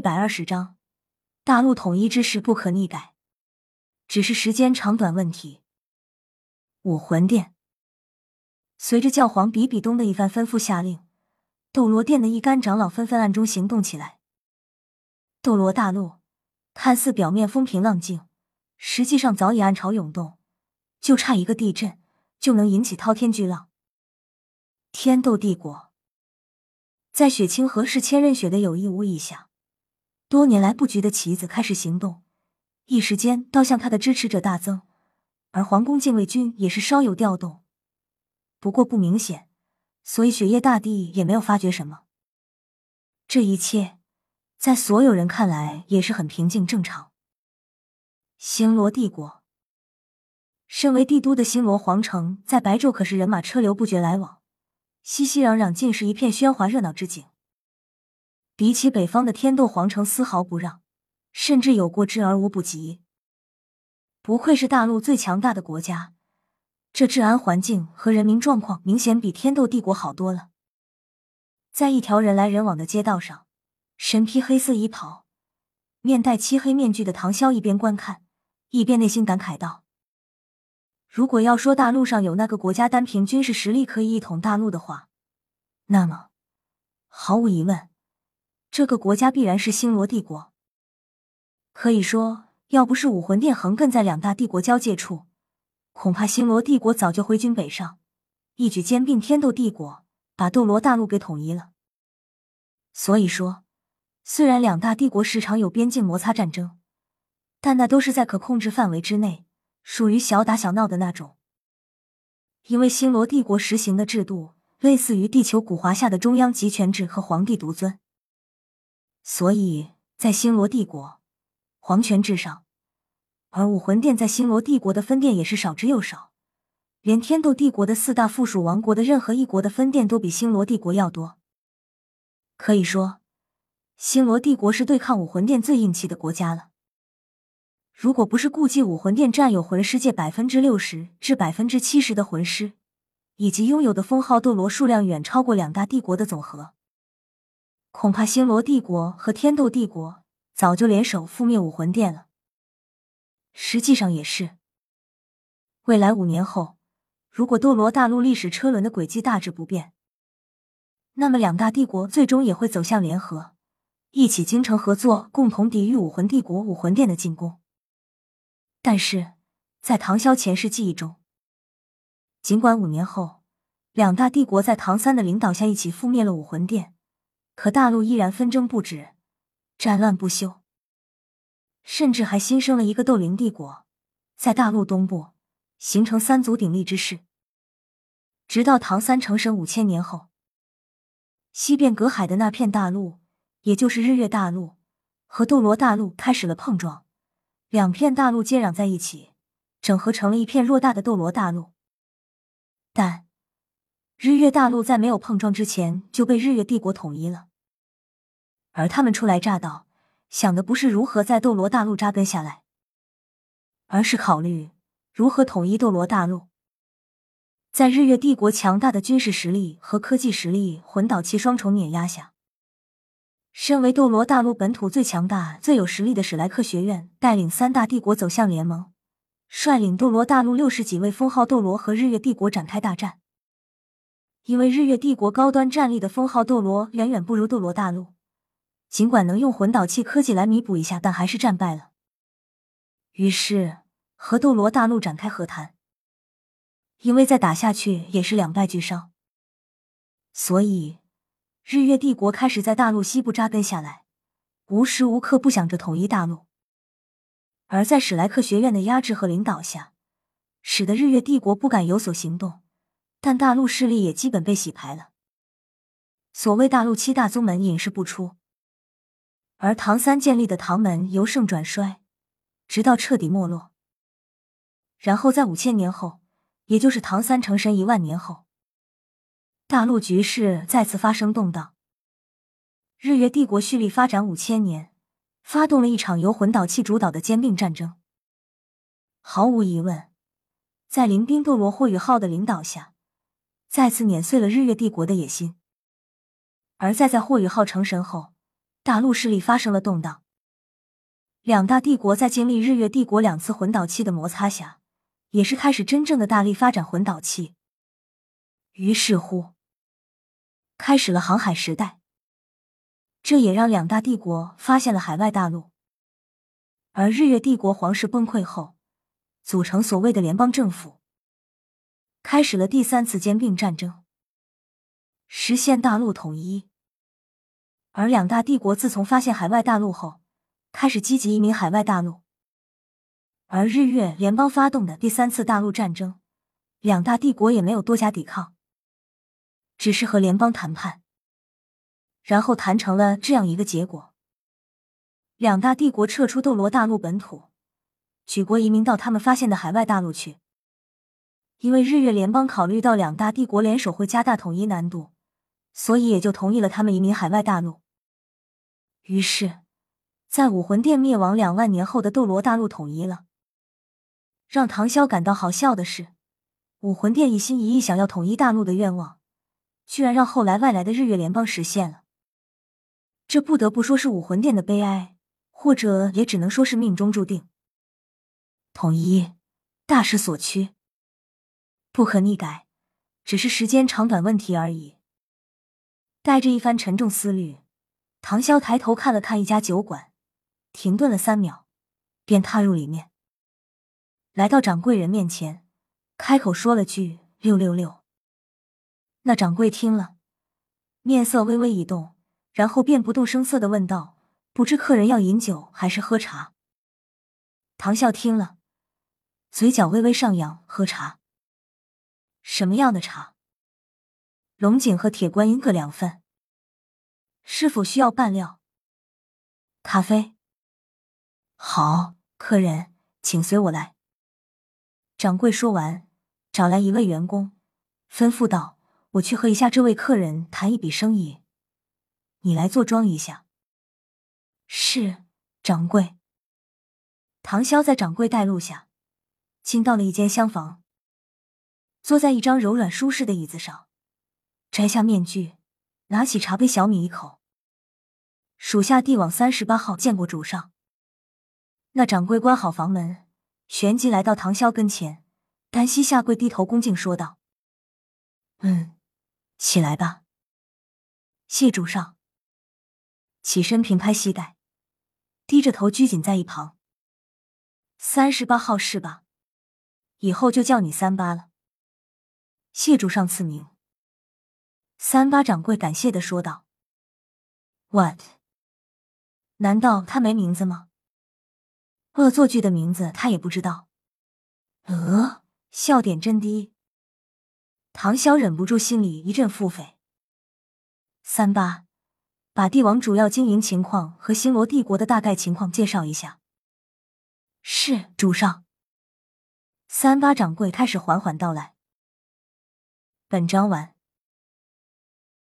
一百二十章，大陆统一之势不可逆改，只是时间长短问题。武魂殿，随着教皇比比东的一番吩咐下令，斗罗殿的一干长老纷纷暗中行动起来。斗罗大陆看似表面风平浪静，实际上早已暗潮涌动，就差一个地震就能引起滔天巨浪。天斗帝国，在雪清河是千仞雪的有意无意下，多年来布局的棋子开始行动，一时间倒向他的支持者大增。而皇宫禁卫军也是稍有调动，不过不明显，所以雪夜大帝也没有发觉什么。这一切在所有人看来也是很平静正常。星罗帝国，身为帝都的星罗皇城，在白昼可是人马车流不绝来往，熙熙攘攘，尽是一片喧哗热闹之景。比起北方的天斗皇城，丝毫不让，甚至有过之而无不及。不愧是大陆最强大的国家，这治安环境和人民状况明显比天斗帝国好多了。在一条人来人往的街道上，身披黑色衣袍、面戴漆黑面具的唐潇一边观看，一边内心感慨道：“如果要说大陆上有那个国家单凭军事实力可以一统大陆的话，那么毫无疑问，这个国家必然是星罗帝国。可以说。”要不是武魂殿横亘在两大帝国交界处，恐怕星罗帝国早就挥军北上，一举兼并天斗帝国，把斗罗大陆给统一了。所以说，虽然两大帝国时常有边境摩擦战争，但那都是在可控制范围之内，属于小打小闹的那种。因为星罗帝国实行的制度类似于地球古华夏的中央集权制和皇帝独尊，所以在星罗帝国。皇权至上，而武魂殿在星罗帝国的分店也是少之又少，连天斗帝国的四大附属王国的任何一国的分店都比星罗帝国要多。可以说，星罗帝国是对抗武魂殿最硬气的国家了。如果不是顾忌武魂殿占有魂师界百分之六十至百分之七十的魂师，以及拥有的封号斗罗数量远超过两大帝国的总和，恐怕星罗帝国和天斗帝国。早就联手覆灭武魂殿了。实际上也是。未来五年后，如果斗罗大陆历史车轮的轨迹大致不变，那么两大帝国最终也会走向联合，一起精诚合作，共同抵御武魂帝国武魂殿的进攻。但是在唐萧前世记忆中，尽管五年后两大帝国在唐三的领导下一起覆灭了武魂殿，可大陆依然纷争不止。战乱不休，甚至还新生了一个斗灵帝国，在大陆东部形成三足鼎立之势。直到唐三成神五千年后，西边隔海的那片大陆，也就是日月大陆和斗罗大陆开始了碰撞，两片大陆接壤在一起，整合成了一片偌大的斗罗大陆。但日月大陆在没有碰撞之前就被日月帝国统一了。而他们初来乍到，想的不是如何在斗罗大陆扎根下来，而是考虑如何统一斗罗大陆。在日月帝国强大的军事实力和科技实力魂导器双重碾压下，身为斗罗大陆本土最强大、最有实力的史莱克学院，带领三大帝国走向联盟，率领斗罗大陆六十几位封号斗罗和日月帝国展开大战。因为日月帝国高端战力的封号斗罗远远不如斗罗大陆。尽管能用魂导器科技来弥补一下，但还是战败了。于是和斗罗大陆展开和谈，因为再打下去也是两败俱伤，所以日月帝国开始在大陆西部扎根下来，无时无刻不想着统一大陆。而在史莱克学院的压制和领导下，使得日月帝国不敢有所行动，但大陆势力也基本被洗牌了。所谓大陆七大宗门隐世不出。而唐三建立的唐门由盛转衰，直到彻底没落。然后在五千年后，也就是唐三成神一万年后，大陆局势再次发生动荡。日月帝国蓄力发展五千年，发动了一场由魂导器主导的兼并战争。毫无疑问，在临兵斗罗霍雨浩的领导下，再次碾碎了日月帝国的野心。而再在霍雨浩成神后。大陆势力发生了动荡。两大帝国在经历日月帝国两次魂导器的摩擦下，也是开始真正的大力发展魂导器。于是乎，开始了航海时代。这也让两大帝国发现了海外大陆。而日月帝国皇室崩溃后，组成所谓的联邦政府，开始了第三次兼并战争，实现大陆统一。而两大帝国自从发现海外大陆后，开始积极移民海外大陆。而日月联邦发动的第三次大陆战争，两大帝国也没有多加抵抗，只是和联邦谈判，然后谈成了这样一个结果：两大帝国撤出斗罗大陆本土，举国移民到他们发现的海外大陆去。因为日月联邦考虑到两大帝国联手会加大统一难度，所以也就同意了他们移民海外大陆。于是。在武魂殿灭亡两万年后的斗罗大陆统一了。让唐潇感到好笑的是，武魂殿一心一意想要统一大陆的愿望，居然让后来外来的日月联邦实现了。这不得不说是武魂殿的悲哀，或者也只能说是命中注定。统一，大势所趋，不可逆改，只是时间长短问题而已。带着一番沉重思虑，唐潇抬头看了看一家酒馆。停顿了三秒，便踏入里面，来到掌柜人面前，开口说了句“六六六”。那掌柜听了，面色微微一动，然后便不动声色的问道：“不知客人要饮酒还是喝茶？”唐笑听了，嘴角微微上扬：“喝茶。什么样的茶？龙井和铁观音各两份。是否需要拌料？咖啡。”好，客人，请随我来。掌柜说完，找来一位员工，吩咐道：“我去和一下这位客人谈一笔生意，你来坐庄一下。”是，掌柜。唐潇在掌柜带路下，进到了一间厢房，坐在一张柔软舒适的椅子上，摘下面具，拿起茶杯，小抿一口。属下帝王三十八号见过主上。那掌柜关好房门，旋即来到唐潇跟前，单膝下跪，低头恭敬说道：“嗯，起来吧。”谢主上。起身平拍膝盖，低着头拘谨在一旁。三十八号是吧？以后就叫你三八了。谢主上赐名。三八掌柜感谢的说道：“What？难道他没名字吗？”恶作剧的名字他也不知道，呃，笑点真低。唐潇忍不住心里一阵腹诽。三八，把帝王主要经营情况和星罗帝国的大概情况介绍一下。是主上。三八掌柜开始缓缓道来。本章完。